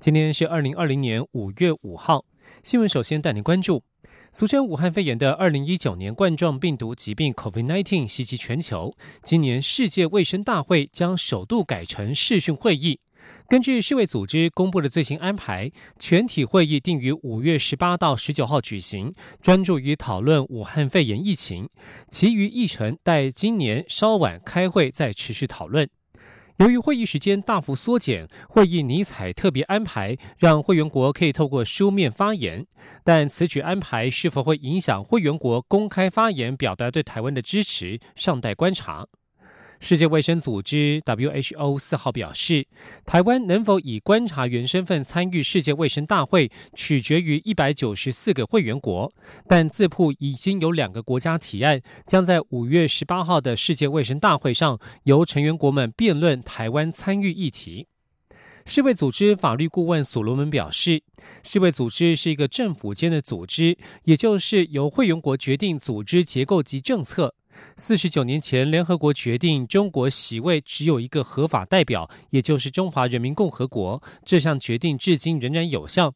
今天是二零二零年五月五号，新闻首先带您关注。俗称武汉肺炎的二零一九年冠状病毒疾病 （COVID-19） 袭击全球。今年世界卫生大会将首度改成视讯会议。根据世卫组织公布的最新安排，全体会议定于五月十八到十九号举行，专注于讨论武汉肺炎疫情。其余议程待今年稍晚开会再持续讨论。由于会议时间大幅缩减，会议尼采特别安排，让会员国可以透过书面发言。但此举安排是否会影响会员国公开发言，表达对台湾的支持，尚待观察。世界卫生组织 （WHO） 四号表示，台湾能否以观察员身份参与世界卫生大会，取决于一百九十四个会员国。但自曝已经有两个国家提案，将在五月十八号的世界卫生大会上，由成员国们辩论台湾参与议题。世卫组织法律顾问所罗门表示，世卫组织是一个政府间的组织，也就是由会员国决定组织结构及政策。四十九年前，联合国决定中国席位只有一个合法代表，也就是中华人民共和国。这项决定至今仍然有效。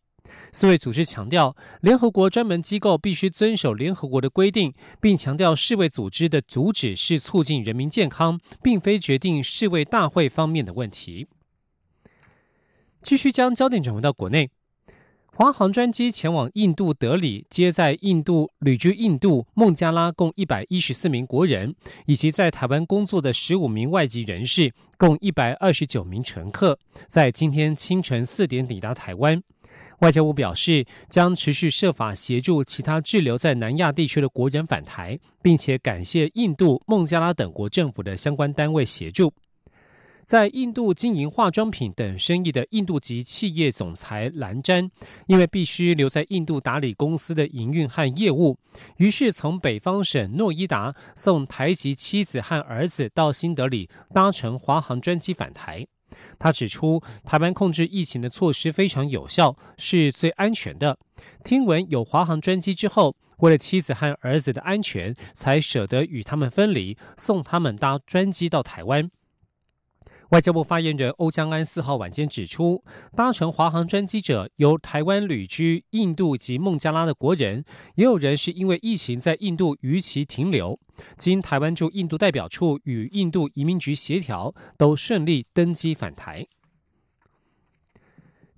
世卫组织强调，联合国专门机构必须遵守联合国的规定，并强调世卫组织的主旨是促进人民健康，并非决定世卫大会方面的问题。继续将焦点转回到国内。华航专机前往印度德里，接载印度旅居印度孟加拉共一百一十四名国人，以及在台湾工作的十五名外籍人士，共一百二十九名乘客，在今天清晨四点抵达台湾。外交部表示，将持续设法协助其他滞留在南亚地区的国人返台，并且感谢印度、孟加拉等国政府的相关单位协助。在印度经营化妆品等生意的印度籍企业总裁兰詹，因为必须留在印度打理公司的营运和业务，于是从北方省诺伊达送台籍妻子和儿子到新德里，搭乘华航专机返台。他指出，台湾控制疫情的措施非常有效，是最安全的。听闻有华航专机之后，为了妻子和儿子的安全，才舍得与他们分离，送他们搭专机到台湾。外交部发言人欧江安四号晚间指出，搭乘华航专机者由台湾旅居印度及孟加拉的国人，也有人是因为疫情在印度逾期停留，经台湾驻印度代表处与印度移民局协调，都顺利登机返台。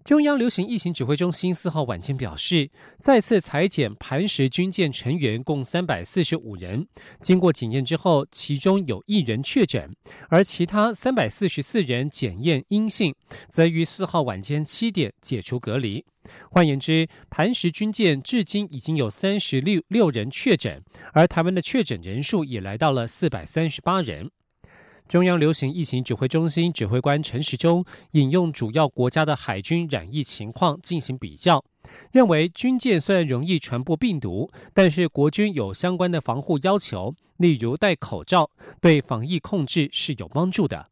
中央流行疫情指挥中心四号晚间表示，再次裁减磐石军舰成员共三百四十五人，经过检验之后，其中有一人确诊，而其他三百四十四人检验阴性，则于四号晚间七点解除隔离。换言之，磐石军舰至今已经有三十六六人确诊，而台湾的确诊人数也来到了四百三十八人。中央流行疫情指挥中心指挥官陈时中引用主要国家的海军染疫情况进行比较，认为军舰虽然容易传播病毒，但是国军有相关的防护要求，例如戴口罩，对防疫控制是有帮助的。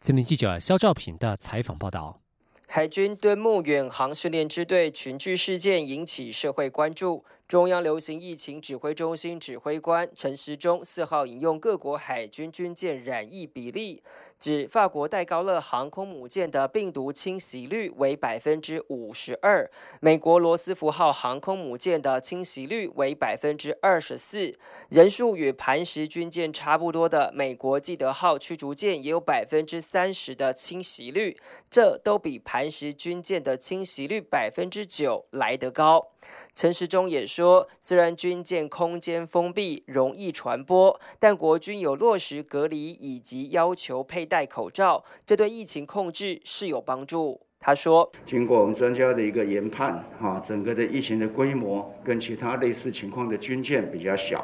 吉林记者肖兆平的采访报道。海军敦睦远航训练支队群聚事件引起社会关注。中央流行疫情指挥中心指挥官陈时中四号引用各国海军军舰染疫比例。指法国戴高乐航空母舰的病毒侵袭率为百分之五十二，美国罗斯福号航空母舰的侵袭率为百分之二十四，人数与磐石军舰差不多的美国基德号驱逐舰也有百分之三十的侵袭率，这都比磐石军舰的侵袭率百分之九来得高。陈时中也说，虽然军舰空间封闭，容易传播，但国军有落实隔离以及要求佩戴口罩，这对疫情控制是有帮助。他说：“经过我们专家的一个研判，哈，整个的疫情的规模跟其他类似情况的军舰比较小，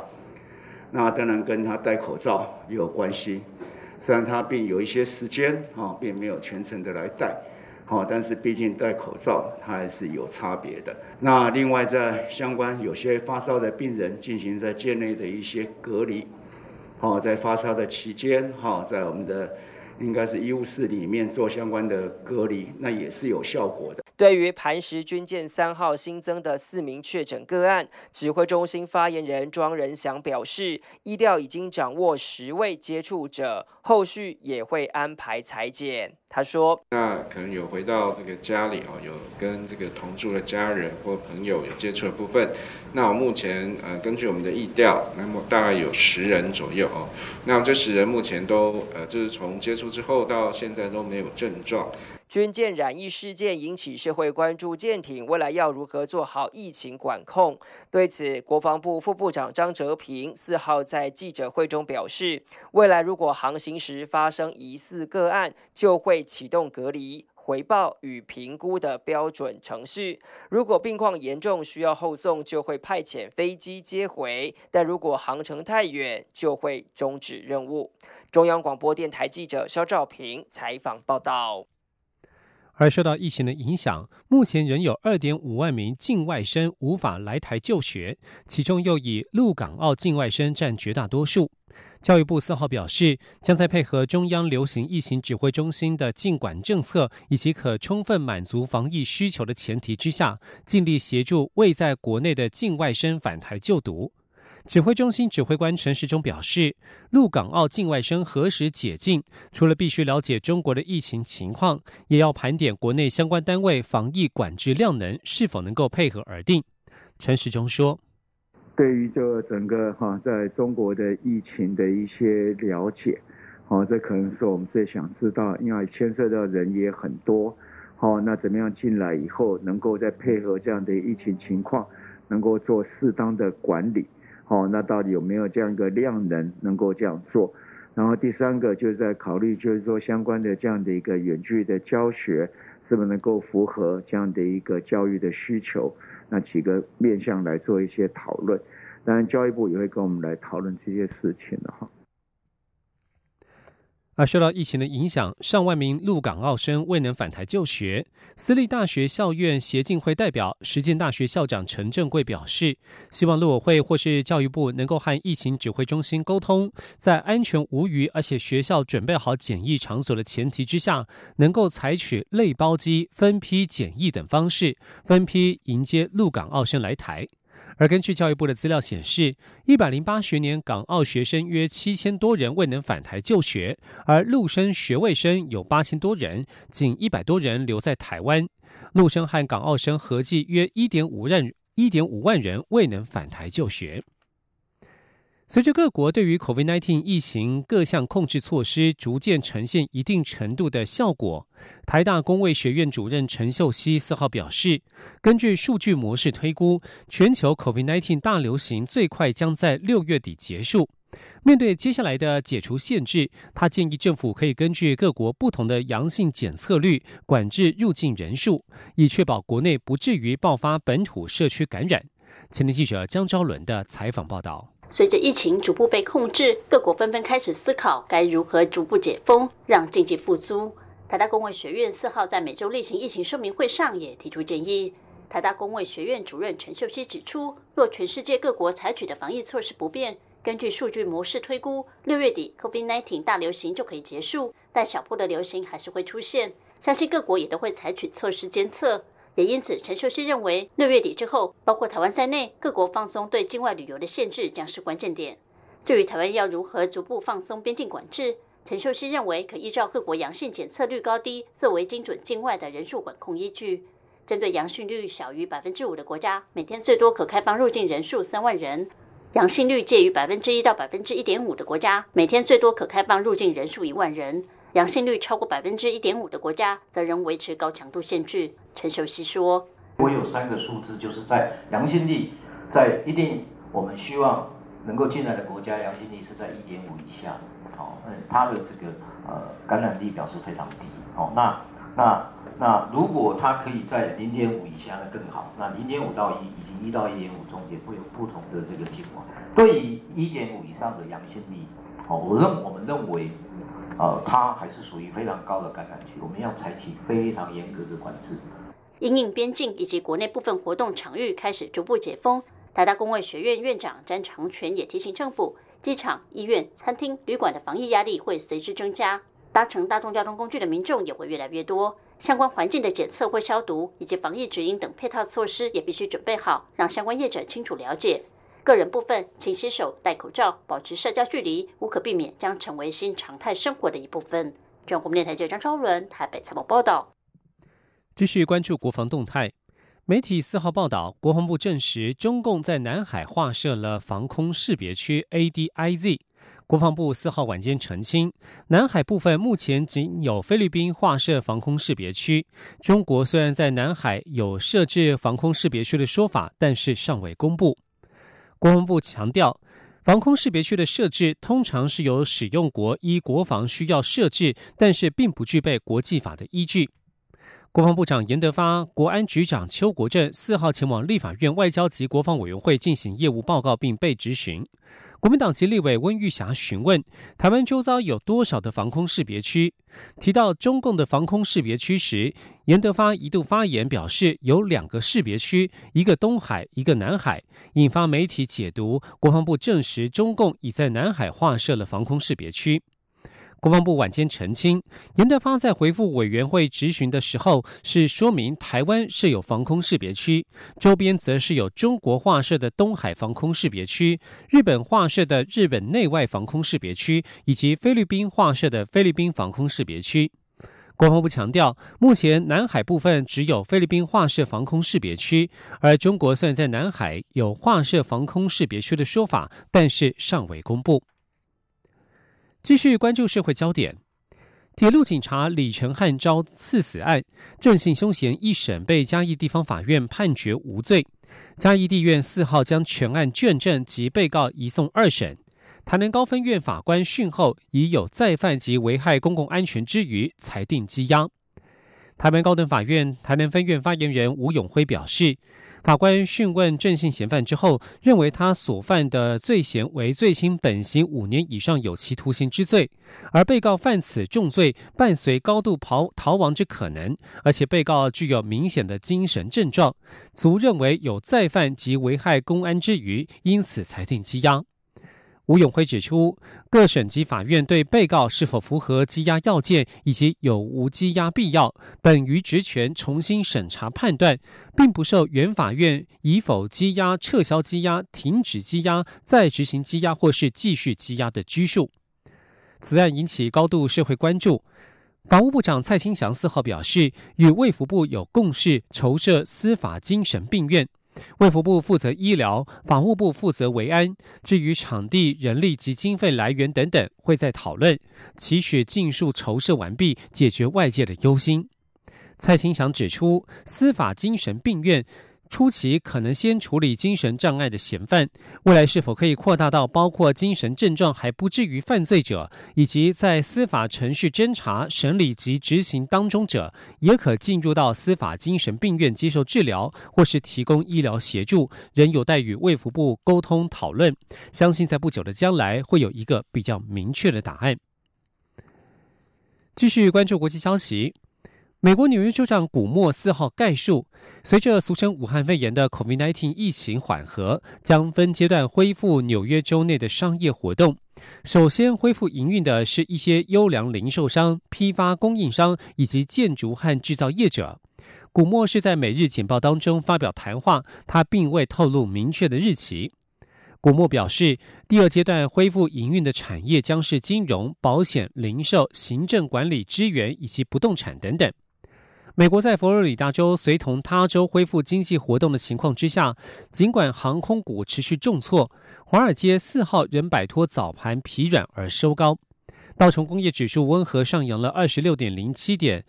那当然跟他戴口罩也有关系。虽然他并有一些时间，哈，并没有全程的来戴。”哦，但是毕竟戴口罩，它还是有差别的。那另外，在相关有些发烧的病人进行在界内的一些隔离，哦，在发烧的期间，哈，在我们的应该是医务室里面做相关的隔离，那也是有效果的。对于磐石军舰三号新增的四名确诊个案，指挥中心发言人庄仁祥表示，医调已经掌握十位接触者，后续也会安排裁剪。他说：“那可能有回到这个家里哦，有跟这个同住的家人或朋友有接触的部分。那我目前呃，根据我们的意调，那么大概有十人左右哦。那这十人目前都呃，就是从接触之后到现在都没有症状。”军舰染疫事件引起社会关注，舰艇未来要如何做好疫情管控？对此，国防部副部长张哲平四号在记者会中表示，未来如果航行时发生疑似个案，就会启动隔离、回报与评估的标准程序。如果病况严重需要后送，就会派遣飞机接回；但如果航程太远，就会终止任务。中央广播电台记者肖兆平采访报道。而受到疫情的影响，目前仍有二点五万名境外生无法来台就学，其中又以陆港澳境外生占绝大多数。教育部四号表示，将在配合中央流行疫情指挥中心的禁管政策以及可充分满足防疫需求的前提之下，尽力协助未在国内的境外生返台就读。指挥中心指挥官陈时中表示，陆港澳境外生何时解禁，除了必须了解中国的疫情情况，也要盘点国内相关单位防疫管制量能是否能够配合而定。陈时中说：“对于这整个哈在中国的疫情的一些了解，好，这可能是我们最想知道，因为牵涉到人也很多，好，那怎么样进来以后，能够再配合这样的疫情情况，能够做适当的管理。”哦，那到底有没有这样一个量能能够这样做？然后第三个就是在考虑，就是说相关的这样的一个远距的教学，是不是能够符合这样的一个教育的需求？那几个面向来做一些讨论。当然，教育部也会跟我们来讨论这些事情的哈。而受到疫情的影响，上万名陆港澳生未能返台就学。私立大学校院协进会代表、实践大学校长陈正贵表示，希望陆委会或是教育部能够和疫情指挥中心沟通，在安全无虞，而且学校准备好检疫场所的前提之下，能够采取类包机、分批检疫等方式，分批迎接陆港澳生来台。而根据教育部的资料显示，一百零八学年港澳学生约七千多人未能返台就学，而陆生学位生有八千多人，仅一百多人留在台湾。陆生和港澳生合计约一点五万一点五万人未能返台就学。随着各国对于 COVID-19 疫情各项控制措施逐渐呈现一定程度的效果，台大公卫学院主任陈秀熙四号表示，根据数据模式推估，全球 COVID-19 大流行最快将在六月底结束。面对接下来的解除限制，他建议政府可以根据各国不同的阳性检测率管制入境人数，以确保国内不至于爆发本土社区感染。前天记者江昭伦的采访报道。随着疫情逐步被控制，各国纷纷开始思考该如何逐步解封，让经济复苏。台大公卫学院四号在每周例行疫情说明会上也提出建议。台大公卫学院主任陈秀熙指出，若全世界各国采取的防疫措施不变，根据数据模式推估，六月底 COVID-19 大流行就可以结束，但小波的流行还是会出现。相信各国也都会采取措施监测。也因此，陈秀熙认为，六月底之后，包括台湾在内，各国放松对境外旅游的限制将是关键点。至于台湾要如何逐步放松边境管制，陈秀熙认为可依照各国阳性检测率高低作为精准境外的人数管控依据。针对阳性率小于百分之五的国家，每天最多可开放入境人数三万人；阳性率介于百分之一到百分之一点五的国家，每天最多可开放入境人数一万人。阳性率超过百分之一点五的国家，则仍维持高强度限制。陈秀熙说：“我有三个数字，就是在阳性率在一定我们希望能够进来的国家，阳性率是在一点五以下，哦，嗯，它的这个呃感染力表示非常低，哦，那那那如果它可以在零点五以下，那更好。那零点五到一以及一到一点五中间会有不同的这个情况。对于一点五以上的阳性率，哦，我认我们认为。”呃，它还是属于非常高的感染区，我们要采取非常严格的管制。因应边境以及国内部分活动场域开始逐步解封，台大公卫学院院长詹长全也提醒政府，机场、医院、餐厅、旅馆的防疫压力会随之增加，搭乘大众交通工具的民众也会越来越多。相关环境的检测或消毒，以及防疫指引等配套措施也必须准备好，让相关业者清楚了解。个人部分，勤洗手、戴口罩、保持社交距离，无可避免将成为新常态生活的一部分。中国电台记者张超伦台北采访报道。继续关注国防动态。媒体四号报道，国防部证实，中共在南海划设了防空识别区 （ADIZ）。国防部四号晚间澄清，南海部分目前仅有菲律宾划设防空识别区。中国虽然在南海有设置防空识别区的说法，但是尚未公布。国防部强调，防空识别区的设置通常是由使用国依国防需要设置，但是并不具备国际法的依据。国防部长严德发、国安局长邱国正四号前往立法院外交及国防委员会进行业务报告，并被质询。国民党籍立委温玉霞询问台湾周遭有多少的防空识别区，提到中共的防空识别区时，严德发一度发言表示有两个识别区，一个东海，一个南海，引发媒体解读。国防部证实中共已在南海划设了防空识别区。国防部晚间澄清，严德发在回复委员会质询的时候，是说明台湾设有防空识别区，周边则是有中国划设的东海防空识别区、日本划设的日本内外防空识别区，以及菲律宾划设的菲律宾防空识别区。国防部强调，目前南海部分只有菲律宾划设防空识别区，而中国虽然在南海有划设防空识别区的说法，但是尚未公布。继续关注社会焦点，铁路警察李成汉遭刺死案，郑姓凶嫌一审被嘉义地方法院判决无罪。嘉义地院四号将全案卷证及被告移送二审。台南高分院法官讯后，已有再犯及危害公共安全之余，裁定羁押。台湾高等法院台南分院发言人吴永辉表示，法官讯问郑姓嫌犯之后，认为他所犯的罪嫌为罪轻本刑五年以上有期徒刑之罪，而被告犯此重罪伴随高度逃逃亡之可能，而且被告具有明显的精神症状，足认为有再犯及危害公安之余，因此裁定羁押。吴永辉指出，各省级法院对被告是否符合羁押要件以及有无羁押必要，本于职权重新审查判断，并不受原法院以否羁押、撤销羁押、停止羁押、再执行羁押或是继续羁押的拘束。此案引起高度社会关注。法务部长蔡清祥四号表示，与卫福部有共识，筹设司法精神病院。卫福部负责医疗，法务部负责维安。至于场地、人力及经费来源等等，会在讨论，期许尽数筹设完毕，解决外界的忧心。蔡清祥指出，司法精神病院。初期可能先处理精神障碍的嫌犯，未来是否可以扩大到包括精神症状还不至于犯罪者，以及在司法程序侦查、审理及执行当中者，也可进入到司法精神病院接受治疗，或是提供医疗协助，仍有待与卫福部沟通讨论。相信在不久的将来会有一个比较明确的答案。继续关注国际消息。美国纽约州长古默四号概述，随着俗称武汉肺炎的 COVID-19 疫情缓和，将分阶段恢复纽约州内的商业活动。首先恢复营运的是一些优良零售商、批发供应商以及建筑和制造业者。古默是在每日简报当中发表谈话，他并未透露明确的日期。古默表示，第二阶段恢复营运的产业将是金融、保险、零售、行政管理、支援以及不动产等等。美国在佛罗里达州随同他州恢复经济活动的情况之下，尽管航空股持续重挫，华尔街四号仍摆脱早盘疲软而收高，道琼工业指数温和上扬了二十六点零七点。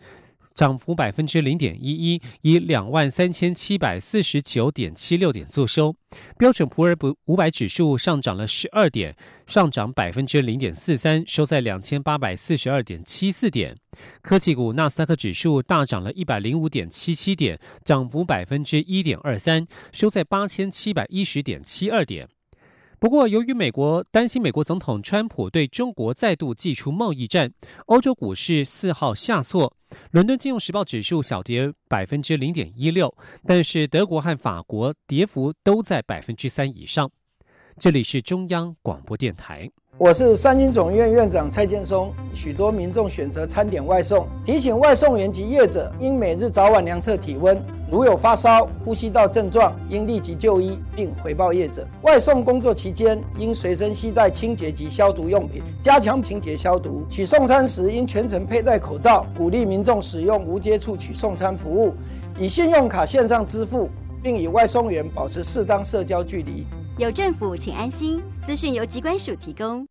涨幅百分之零点一一，以两万三千七百四十九点七六点作收。标准普尔五百指数上涨了十二点，上涨百分之零点四三，收在两千八百四十二点七四点。科技股纳斯达克指数大涨了一百零五点七七点，涨幅百分之一点二三，收在八千七百一十点七二点。不过，由于美国担心美国总统川普对中国再度祭出贸易战，欧洲股市四号下挫，伦敦金融时报指数小跌百分之零点一六，但是德国和法国跌幅都在百分之三以上。这里是中央广播电台。我是三军总院院长蔡建松。许多民众选择餐点外送，提醒外送员及业者应每日早晚量测体温，如有发烧、呼吸道症状，应立即就医并回报业者。外送工作期间，应随身携带清洁及消毒用品，加强清洁消毒。取送餐时，应全程佩戴口罩。鼓励民众使用无接触取送餐服务，以信用卡线上支付，并与外送员保持适当社交距离。有政府，请安心。资讯由机关署提供。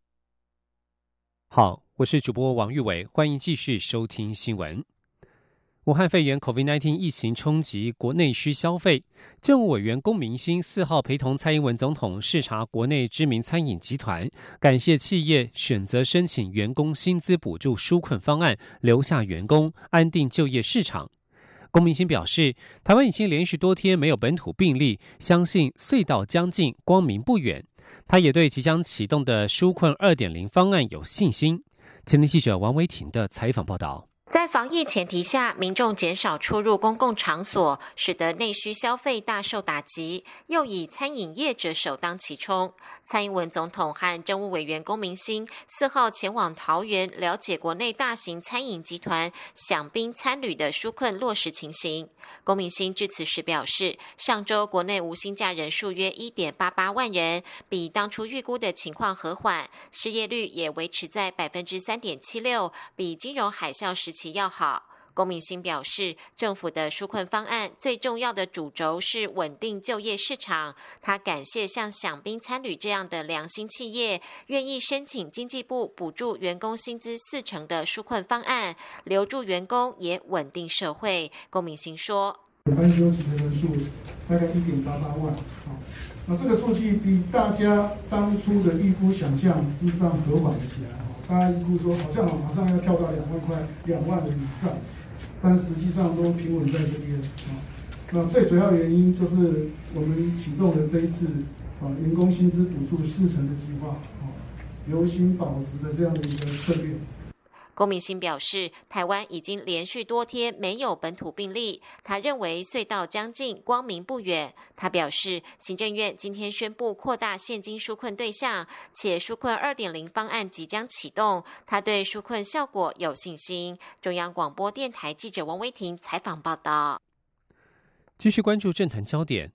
好，我是主播王玉伟，欢迎继续收听新闻。武汉肺炎 （COVID-19） 疫情冲击国内需消费，政务委员龚明鑫四号陪同蔡英文总统视察国内知名餐饮集团，感谢企业选择申请员工薪资补助纾困方案，留下员工，安定就业市场。龚明鑫表示，台湾已经连续多天没有本土病例，相信隧道将近，光明不远。他也对即将启动的纾困二点零方案有信心。前天记者王维婷的采访报道。在防疫前提下，民众减少出入公共场所，使得内需消费大受打击，又以餐饮业者首当其冲。蔡英文总统和政务委员龚明鑫四号前往桃园了解国内大型餐饮集团享宾餐旅的纾困落实情形。龚明鑫致辞时表示，上周国内无薪假人数约一点八八万人，比当初预估的情况和缓，失业率也维持在百分之三点七六，比金融海啸时期。其要好，龚明鑫表示，政府的纾困方案最重要的主轴是稳定就业市场。他感谢像享宾参旅这样的良心企业，愿意申请经济部补助员工薪资四成的纾困方案，留住员工也稳定社会。龚明鑫说：“班休息的人数大概一点八八万，好，那这个数据比大家当初的预估想象事实上和缓了起来。”大家预估说，好像马上要跳到两万块、两万的以上，但实际上都平稳在这边啊。那最主要原因就是我们启动了这一次啊员工薪资补助四成的计划啊，留薪保值的这样的一个策略。龚明鑫表示，台湾已经连续多天没有本土病例，他认为隧道将近，光明不远。他表示，行政院今天宣布扩大现金纾困对象，且纾困二点零方案即将启动，他对纾困效果有信心。中央广播电台记者王威婷采访报道。继续关注政坛焦点。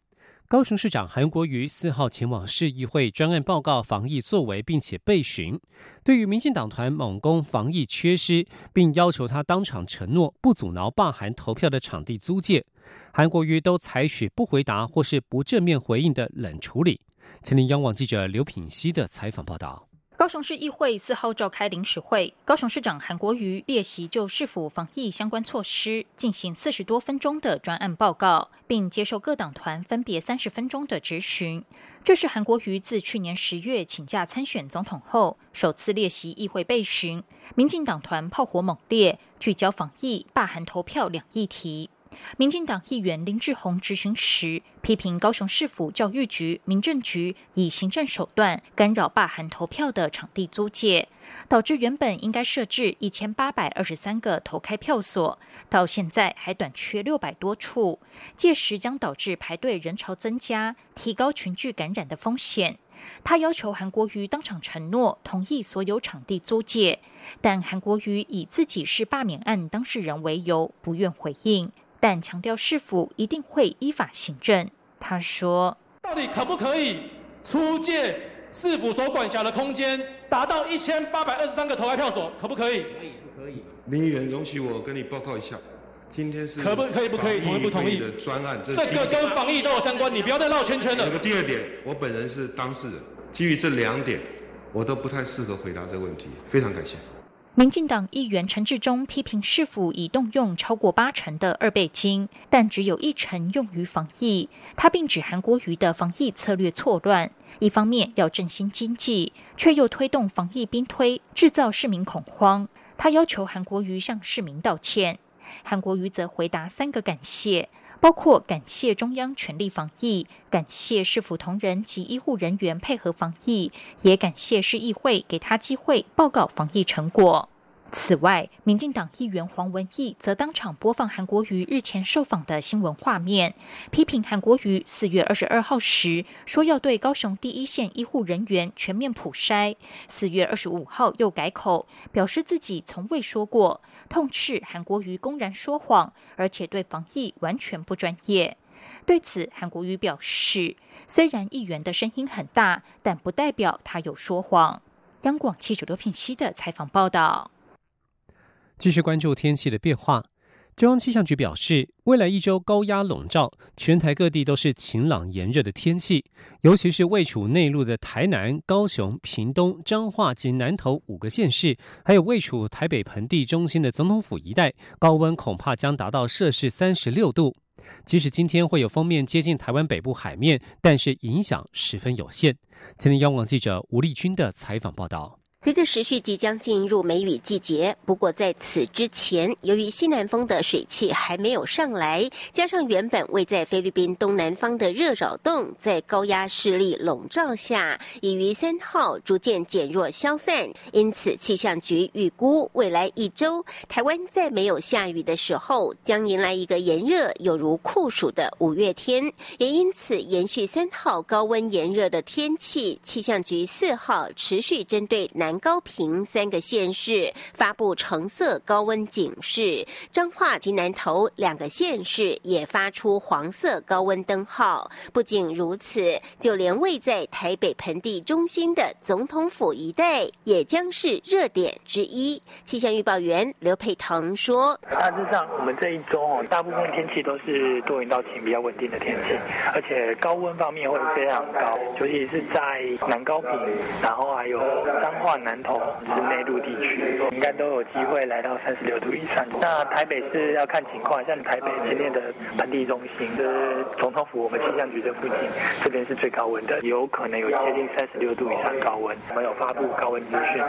高雄市长韩国瑜四号前往市议会专案报告防疫作为，并且被询。对于民进党团猛攻防疫缺失，并要求他当场承诺不阻挠罢韩投票的场地租借，韩国瑜都采取不回答或是不正面回应的冷处理。前天央网记者刘品熙的采访报道。高雄市议会四号召开临时会，高雄市长韩国瑜列席就市府防疫相关措施进行四十多分钟的专案报告，并接受各党团分别三十分钟的质询。这是韩国瑜自去年十月请假参选总统后，首次列席议会备询。民进党团炮火猛烈，聚焦防疫、罢韩投票两议题。民进党议员林志宏质询时，批评高雄市府教育局、民政局以行政手段干扰罢韩投票的场地租借，导致原本应该设置一千八百二十三个投开票所，到现在还短缺六百多处，届时将导致排队人潮增加，提高群聚感染的风险。他要求韩国瑜当场承诺同意所有场地租借，但韩国瑜以自己是罢免案当事人为由，不愿回应。但强调市府一定会依法行政。他说：“到底可不可以出借市府所管辖的空间，达到一千八百二十三个投开票所，可不可以？”可以，不可以。林议员，容许我跟你报告一下，今天是可不可以？不可以？同意不同意？的专案，这个跟防疫都有相关，你不要再绕圈圈了。这个第二点，我本人是当事人，基于这两点，我都不太适合回答这个问题。非常感谢。民进党议员陈志忠批评市府已动用超过八成的二倍金，但只有一成用于防疫。他并指韩国瑜的防疫策略错乱，一方面要振兴经济，却又推动防疫兵推，制造市民恐慌。他要求韩国瑜向市民道歉，韩国瑜则回答三个感谢。包括感谢中央全力防疫，感谢市府同仁及医护人员配合防疫，也感谢市议会给他机会报告防疫成果。此外，民进党议员黄文义则当场播放韩国瑜日前受访的新闻画面，批评韩国瑜四月二十二号时说要对高雄第一线医护人员全面普筛，四月二十五号又改口，表示自己从未说过，痛斥韩国瑜公然说谎，而且对防疫完全不专业。对此，韩国瑜表示，虽然议员的声音很大，但不代表他有说谎。央广记者刘品熙的采访报道。继续关注天气的变化。中央气象局表示，未来一周高压笼罩，全台各地都是晴朗炎热的天气，尤其是位处内陆的台南、高雄、屏东、彰化及南投五个县市，还有位处台北盆地中心的总统府一带，高温恐怕将达到摄氏三十六度。即使今天会有锋面接近台湾北部海面，但是影响十分有限。今天央广记者吴丽君的采访报道。随着时序即将进入梅雨季节，不过在此之前，由于西南风的水汽还没有上来，加上原本位在菲律宾东南方的热扰动在高压势力笼罩下，已于三号逐渐减弱消散，因此气象局预估未来一周，台湾在没有下雨的时候，将迎来一个炎热有如酷暑的五月天。也因此，延续三号高温炎热的天气，气象局四号持续针对南。南高平三个县市发布橙色高温警示，彰化及南投两个县市也发出黄色高温灯号。不仅如此，就连位在台北盆地中心的总统府一带，也将是热点之一。气象预报员刘佩腾说：“大致上，我们这一周哦，大部分天气都是多云到晴，比较稳定的天气，而且高温方面会非常高，尤其是在南高平，然后还有彰化。”南投是内陆地区，应该都有机会来到三十六度以上。那台北是要看情况，像台北今天的盆地中心，是总统府，我们气象局这附近，这边是最高温的，有可能有接近三十六度以上高温。我们有发布高温资讯。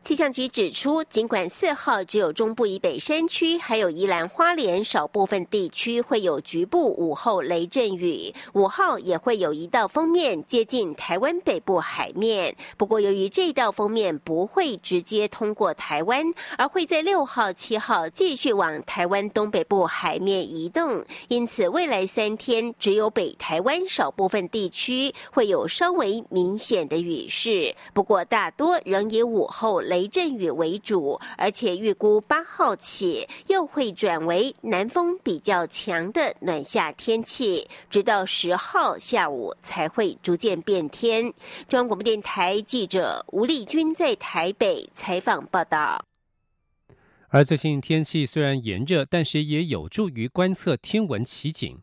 气象局指出，尽管四号只有中部以北山区，还有宜兰花莲少部分地区会有局部午后雷阵雨，五号也会有一道锋面接近台湾北部海面。不过，由于这道锋面不会直接通过台湾，而会在六号、七号继续往台湾东北部海面移动。因此，未来三天只有北台湾少部分地区会有稍微明显的雨势。不过，大多仍以午后雷阵雨为主，而且预估八号起又会转为南风比较强的暖夏天气，直到十号下午才会逐渐变天。中央广播电台记者吴丽君在。在台北采访报道。而最近天气虽然炎热，但是也有助于观测天文奇景。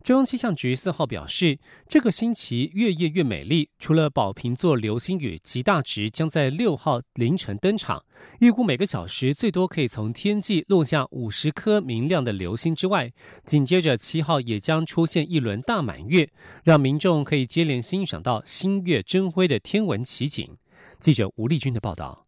中央气象局四号表示，这个星期月夜越美丽。除了宝瓶座流星雨极大值将在六号凌晨登场，预估每个小时最多可以从天际落下五十颗明亮的流星之外，紧接着七号也将出现一轮大满月，让民众可以接连欣赏到星月争辉的天文奇景。记者吴丽君的报道。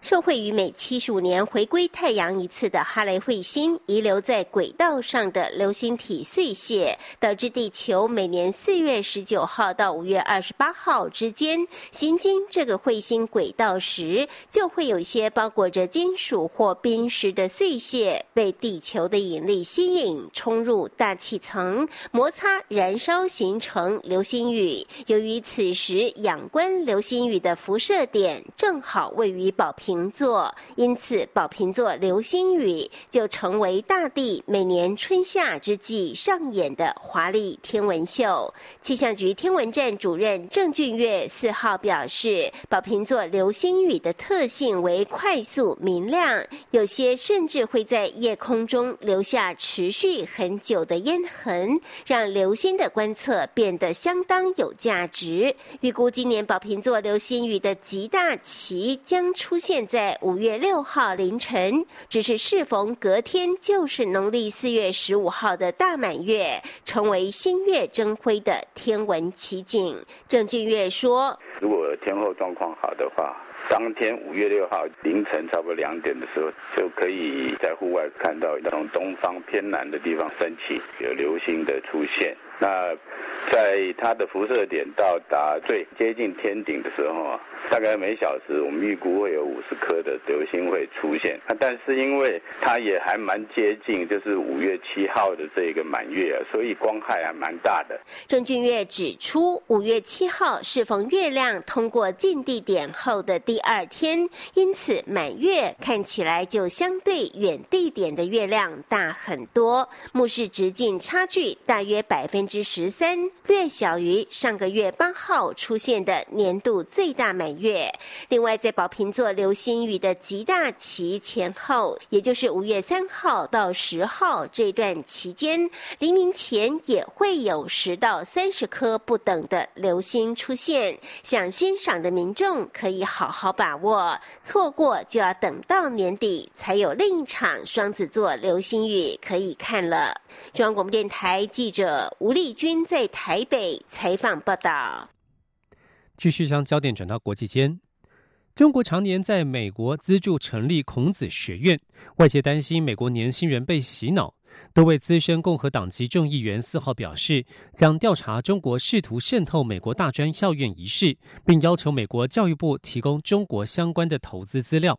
受惠于每七十五年回归太阳一次的哈雷彗星遗留在轨道上的流星体碎屑，导致地球每年四月十九号到五月二十八号之间行经这个彗星轨道时，就会有一些包裹着金属或冰石的碎屑被地球的引力吸引，冲入大气层，摩擦燃烧，形成流星雨。由于此时仰观流星雨的辐射点正好位于宝瓶。瓶座，因此宝瓶座流星雨就成为大地每年春夏之际上演的华丽天文秀。气象局天文站主任郑俊月四号表示，宝瓶座流星雨的特性为快速明亮，有些甚至会在夜空中留下持续很久的烟痕，让流星的观测变得相当有价值。预估今年宝瓶座流星雨的极大期将出现。在五月六号凌晨，只是适逢隔天就是农历四月十五号的大满月，成为新月争辉的天文奇景。郑俊月说：“如果天候状况好的话。”当天五月六号凌晨差不多两点的时候，就可以在户外看到从东方偏南的地方升起有流星的出现。那在它的辐射点到达最接近天顶的时候啊，大概每小时我们预估会有五十颗的流星会出现。但是因为它也还蛮接近，就是五月七号的这个满月啊，所以光害还蛮大的。郑俊月指出，五月七号适逢月亮通过近地点后的第二天，因此满月看起来就相对远地点的月亮大很多，目视直径差距大约百分之十三，略小于上个月八号出现的年度最大满月。另外，在宝瓶座流星雨的极大期前后，也就是五月三号到十号这段期间，黎明前也会有十到三十颗不等的流星出现。想欣赏的民众可以好好把握，错过就要等到年底才有另一场双子座流星雨可以看了。中央广播电台记者吴丽君在台北采访报道。继续将焦点转到国际间。中国常年在美国资助成立孔子学院，外界担心美国年轻人被洗脑。多位资深共和党籍众议员四号表示，将调查中国试图渗透美国大专校院一事，并要求美国教育部提供中国相关的投资资料。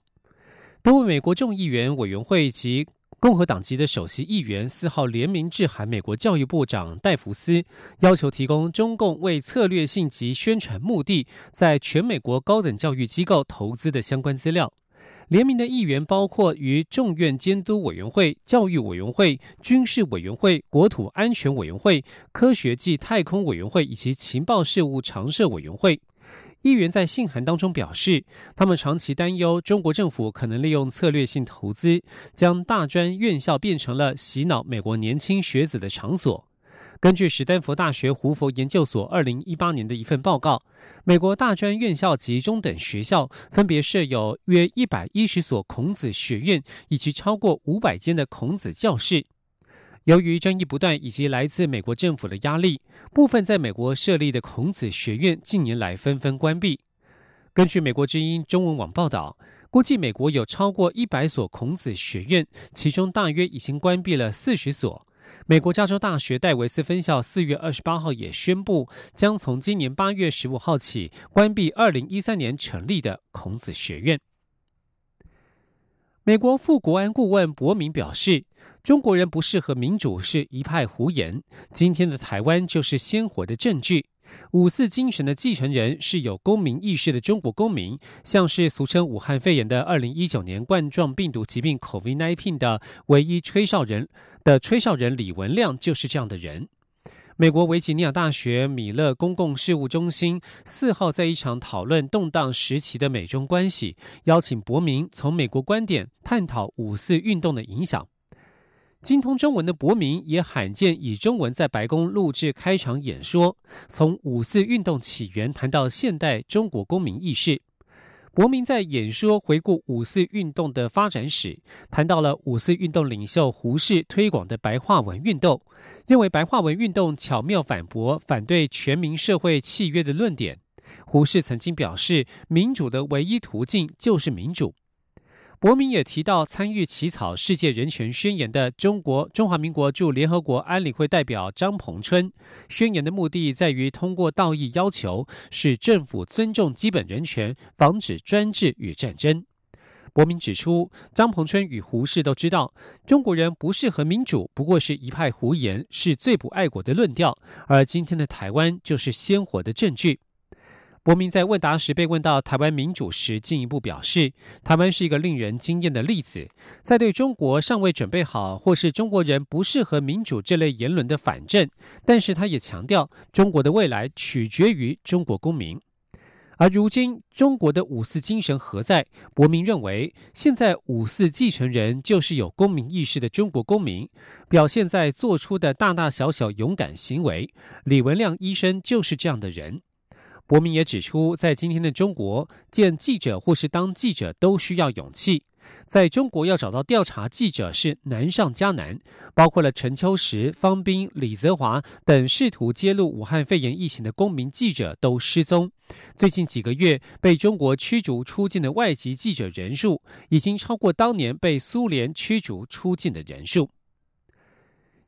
多位美国众议员委员会及共和党籍的首席议员四号联名致函美国教育部长戴福斯，要求提供中共为策略性及宣传目的在全美国高等教育机构投资的相关资料。联名的议员包括于众院监督委员会、教育委员会、军事委员会、国土安全委员会、科学暨太空委员会以及情报事务常设委员会。议员在信函当中表示，他们长期担忧中国政府可能利用策略性投资，将大专院校变成了洗脑美国年轻学子的场所。根据史丹佛大学胡佛研究所二零一八年的一份报告，美国大专院校及中等学校分别设有约一百一十所孔子学院，以及超过五百间的孔子教室。由于争议不断以及来自美国政府的压力，部分在美国设立的孔子学院近年来纷纷关闭。根据美国之音中文网报道，估计美国有超过一百所孔子学院，其中大约已经关闭了四十所。美国加州大学戴维斯分校四月二十八号也宣布，将从今年八月十五号起关闭二零一三年成立的孔子学院。美国副国安顾问博明表示，中国人不适合民主是一派胡言。今天的台湾就是鲜活的证据。五四精神的继承人是有公民意识的中国公民，像是俗称武汉肺炎的二零一九年冠状病毒疾病 COVID-19 的唯一吹哨人的吹哨人李文亮就是这样的人。美国维吉尼亚大学米勒公共事务中心四号在一场讨论动荡时期的美中关系，邀请伯明从美国观点探讨五四运动的影响。精通中文的伯明也罕见以中文在白宫录制开场演说，从五四运动起源谈到现代中国公民意识。伯明在演说回顾五四运动的发展史，谈到了五四运动领袖胡适推广的白话文运动，认为白话文运动巧妙反驳反对全民社会契约的论点。胡适曾经表示，民主的唯一途径就是民主。伯明也提到，参与起草世界人权宣言的中国中华民国驻联合国安理会代表张鹏春，宣言的目的在于通过道义要求，使政府尊重基本人权，防止专制与战争。伯明指出，张鹏春与胡适都知道，中国人不适合民主，不过是一派胡言，是最不爱国的论调。而今天的台湾就是鲜活的证据。伯明在问答时被问到台湾民主时，进一步表示，台湾是一个令人惊艳的例子，在对中国尚未准备好或是中国人不适合民主这类言论的反证。但是他也强调，中国的未来取决于中国公民。而如今中国的五四精神何在？伯明认为，现在五四继承人就是有公民意识的中国公民，表现在做出的大大小小勇敢行为。李文亮医生就是这样的人。伯明也指出，在今天的中国，见记者或是当记者都需要勇气。在中国，要找到调查记者是难上加难，包括了陈秋实、方斌、李泽华等试图揭露武汉肺炎疫情的公民记者都失踪。最近几个月，被中国驱逐出境的外籍记者人数，已经超过当年被苏联驱逐出境的人数。